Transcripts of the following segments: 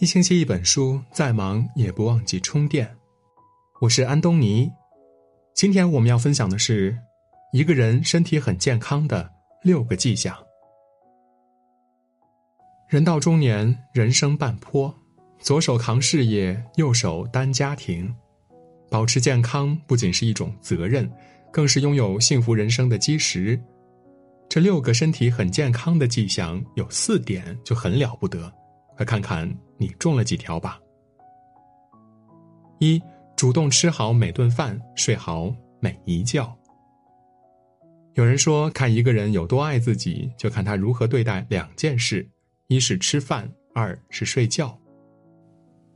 一星期一本书，再忙也不忘记充电。我是安东尼，今天我们要分享的是一个人身体很健康的六个迹象。人到中年，人生半坡，左手扛事业，右手担家庭，保持健康不仅是一种责任，更是拥有幸福人生的基石。这六个身体很健康的迹象有四点就很了不得，快看看你中了几条吧。一，主动吃好每顿饭，睡好每一觉。有人说，看一个人有多爱自己，就看他如何对待两件事：一是吃饭，二是睡觉。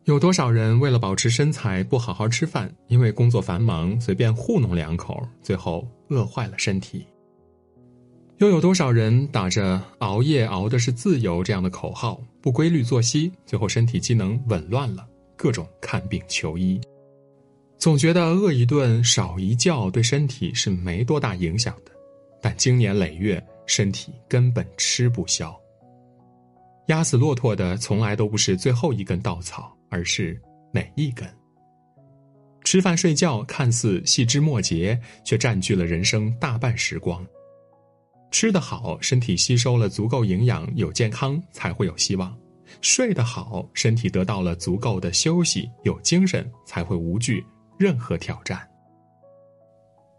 有多少人为了保持身材不好好吃饭，因为工作繁忙随便糊弄两口，最后饿坏了身体？又有多少人打着“熬夜熬的是自由”这样的口号，不规律作息，最后身体机能紊乱了，各种看病求医，总觉得饿一顿少一觉对身体是没多大影响的，但经年累月，身体根本吃不消。压死骆驼的从来都不是最后一根稻草，而是每一根？吃饭睡觉看似细枝末节，却占据了人生大半时光。吃得好，身体吸收了足够营养，有健康才会有希望；睡得好，身体得到了足够的休息，有精神才会无惧任何挑战。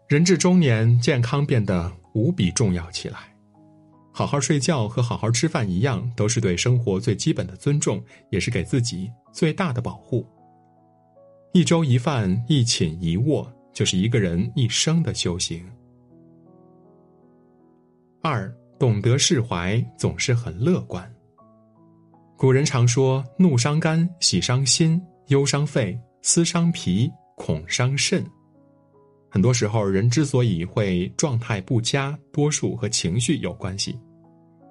人至中年，健康变得无比重要起来。好好睡觉和好好吃饭一样，都是对生活最基本的尊重，也是给自己最大的保护。一粥一饭，一寝一卧，就是一个人一生的修行。二懂得释怀，总是很乐观。古人常说：“怒伤肝，喜伤心，忧伤肺，思伤脾，恐伤肾。”很多时候，人之所以会状态不佳，多数和情绪有关系。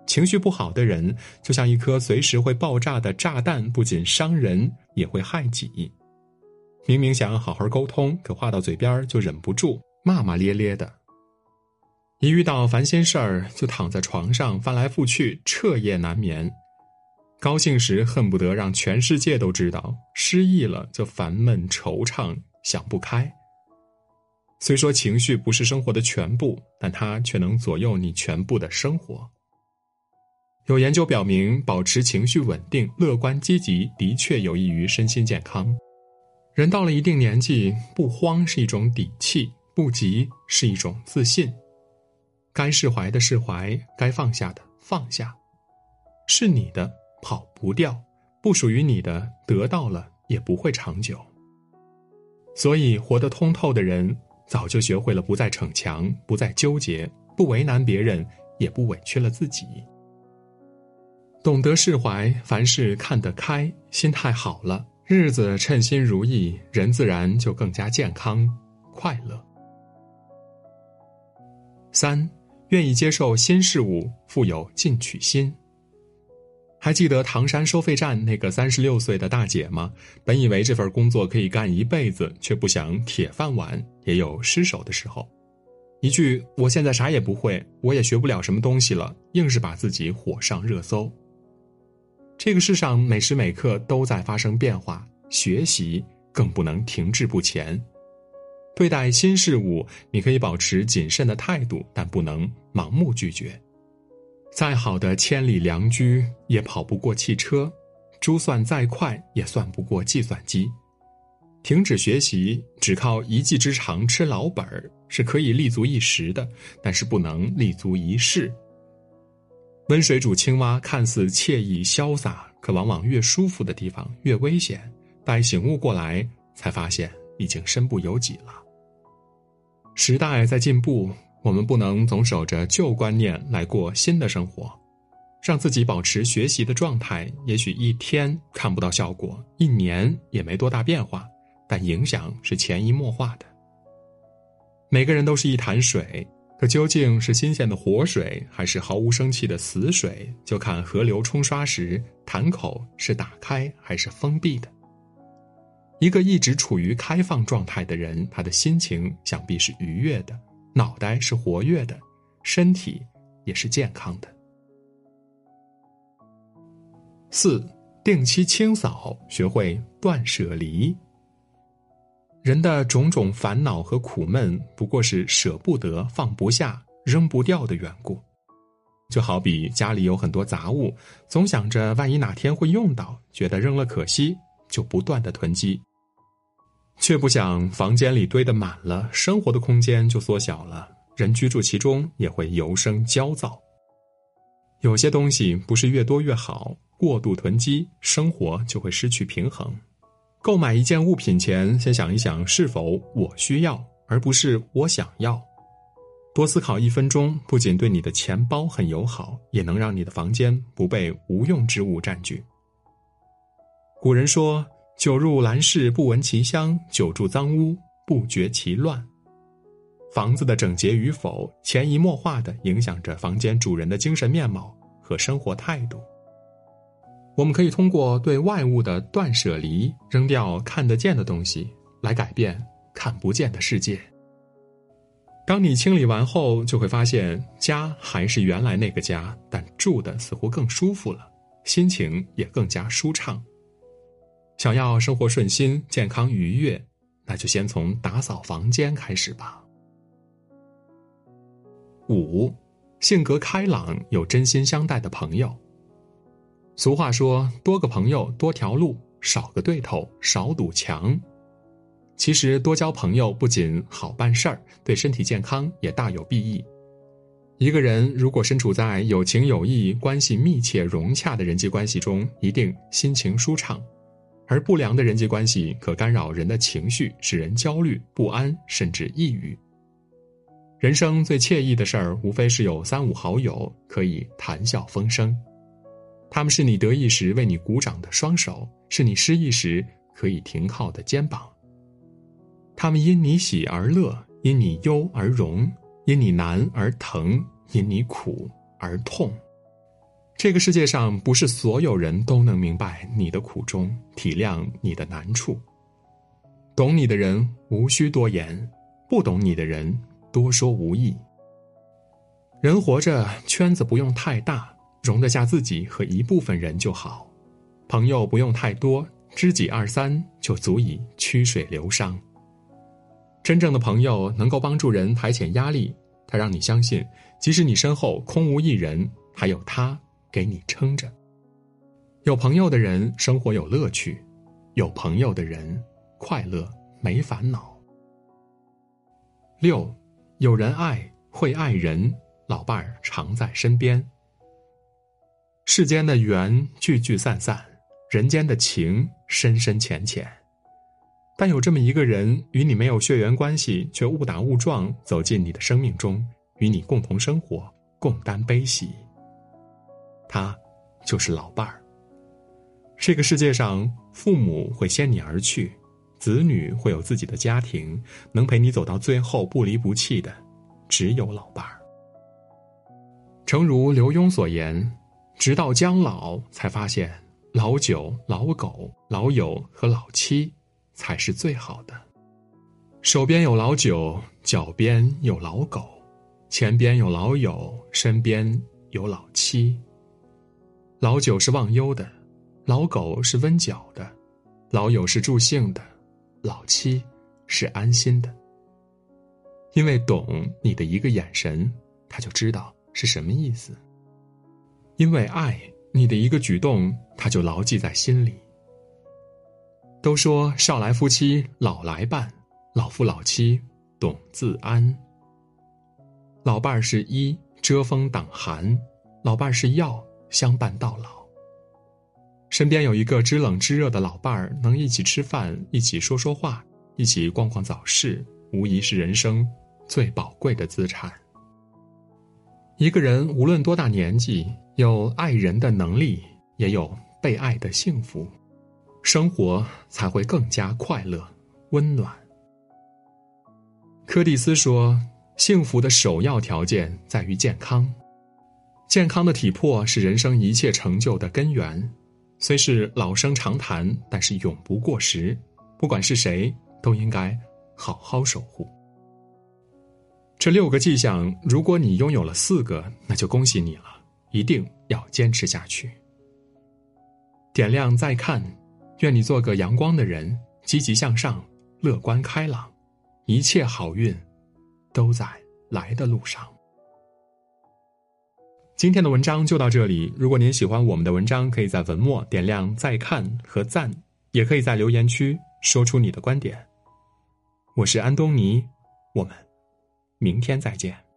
情绪不好的人，就像一颗随时会爆炸的炸弹，不仅伤人，也会害己。明明想好好沟通，可话到嘴边就忍不住骂骂咧咧的。一遇到烦心事儿，就躺在床上翻来覆去，彻夜难眠。高兴时恨不得让全世界都知道，失意了就烦闷惆怅，想不开。虽说情绪不是生活的全部，但它却能左右你全部的生活。有研究表明，保持情绪稳定、乐观积极，的确有益于身心健康。人到了一定年纪，不慌是一种底气，不急是一种自信。该释怀的释怀，该放下的放下，是你的跑不掉，不属于你的得到了也不会长久。所以，活得通透的人，早就学会了不再逞强，不再纠结，不为难别人，也不委屈了自己。懂得释怀，凡事看得开，心态好了，日子称心如意，人自然就更加健康快乐。三。愿意接受新事物，富有进取心。还记得唐山收费站那个三十六岁的大姐吗？本以为这份工作可以干一辈子，却不想铁饭碗也有失手的时候。一句“我现在啥也不会，我也学不了什么东西了”，硬是把自己火上热搜。这个世上每时每刻都在发生变化，学习更不能停滞不前。对待新事物，你可以保持谨慎的态度，但不能盲目拒绝。再好的千里良驹也跑不过汽车，珠算再快也算不过计算机。停止学习，只靠一技之长吃老本儿是可以立足一时的，但是不能立足一世。温水煮青蛙看似惬意潇洒，可往往越舒服的地方越危险。待醒悟过来，才发现已经身不由己了。时代在进步，我们不能总守着旧观念来过新的生活，让自己保持学习的状态。也许一天看不到效果，一年也没多大变化，但影响是潜移默化的。每个人都是一潭水，可究竟是新鲜的活水，还是毫无生气的死水，就看河流冲刷时潭口是打开还是封闭的。一个一直处于开放状态的人，他的心情想必是愉悦的，脑袋是活跃的，身体也是健康的。四，定期清扫，学会断舍离。人的种种烦恼和苦闷，不过是舍不得、放不下、扔不掉的缘故。就好比家里有很多杂物，总想着万一哪天会用到，觉得扔了可惜，就不断的囤积，却不想房间里堆得满了，生活的空间就缩小了，人居住其中也会油生焦躁。有些东西不是越多越好，过度囤积，生活就会失去平衡。购买一件物品前，先想一想是否我需要，而不是我想要。多思考一分钟，不仅对你的钱包很友好，也能让你的房间不被无用之物占据。古人说：“久入兰室，不闻其香；久住脏屋，不觉其乱。”房子的整洁与否，潜移默化的影响着房间主人的精神面貌和生活态度。我们可以通过对外物的断舍离，扔掉看得见的东西，来改变看不见的世界。当你清理完后，就会发现家还是原来那个家，但住的似乎更舒服了，心情也更加舒畅。想要生活顺心、健康愉悦，那就先从打扫房间开始吧。五，性格开朗、有真心相待的朋友。俗话说：“多个朋友多条路，少个对头少堵墙。”其实，多交朋友不仅好办事儿，对身体健康也大有裨益。一个人如果身处在有情有义、关系密切融洽的人际关系中，一定心情舒畅；而不良的人际关系可干扰人的情绪，使人焦虑不安，甚至抑郁。人生最惬意的事儿，无非是有三五好友可以谈笑风生。他们是你得意时为你鼓掌的双手，是你失意时可以停靠的肩膀。他们因你喜而乐，因你忧而荣，因你难而疼，因你苦而痛。这个世界上不是所有人都能明白你的苦衷，体谅你的难处。懂你的人无需多言，不懂你的人多说无益。人活着，圈子不用太大。容得下自己和一部分人就好，朋友不用太多，知己二三就足以曲水流觞。真正的朋友能够帮助人排遣压力，他让你相信，即使你身后空无一人，还有他给你撑着。有朋友的人生活有乐趣，有朋友的人快乐没烦恼。六，有人爱会爱人，老伴儿常在身边。世间的缘聚聚散散，人间的情深深浅浅。但有这么一个人，与你没有血缘关系，却误打误撞走进你的生命中，与你共同生活，共担悲喜。他，就是老伴儿。这个世界上，父母会先你而去，子女会有自己的家庭，能陪你走到最后不离不弃的，只有老伴儿。诚如刘墉所言。直到将老，才发现老酒、老狗、老友和老妻才是最好的。手边有老酒，脚边有老狗，前边有老友，身边有老妻。老酒是忘忧的，老狗是温脚的，老友是助兴的，老妻是安心的。因为懂你的一个眼神，他就知道是什么意思。因为爱你的一个举动，他就牢记在心里。都说少来夫妻老来伴，老夫老妻懂自安。老伴儿是衣遮风挡寒，老伴儿是药相伴到老。身边有一个知冷知热的老伴儿，能一起吃饭，一起说说话，一起逛逛早市，无疑是人生最宝贵的资产。一个人无论多大年纪。有爱人的能力，也有被爱的幸福，生活才会更加快乐、温暖。柯蒂斯说：“幸福的首要条件在于健康，健康的体魄是人生一切成就的根源。虽是老生常谈，但是永不过时。不管是谁，都应该好好守护。这六个迹象，如果你拥有了四个，那就恭喜你了。”一定要坚持下去。点亮再看，愿你做个阳光的人，积极向上，乐观开朗，一切好运都在来的路上。今天的文章就到这里。如果您喜欢我们的文章，可以在文末点亮再看和赞，也可以在留言区说出你的观点。我是安东尼，我们明天再见。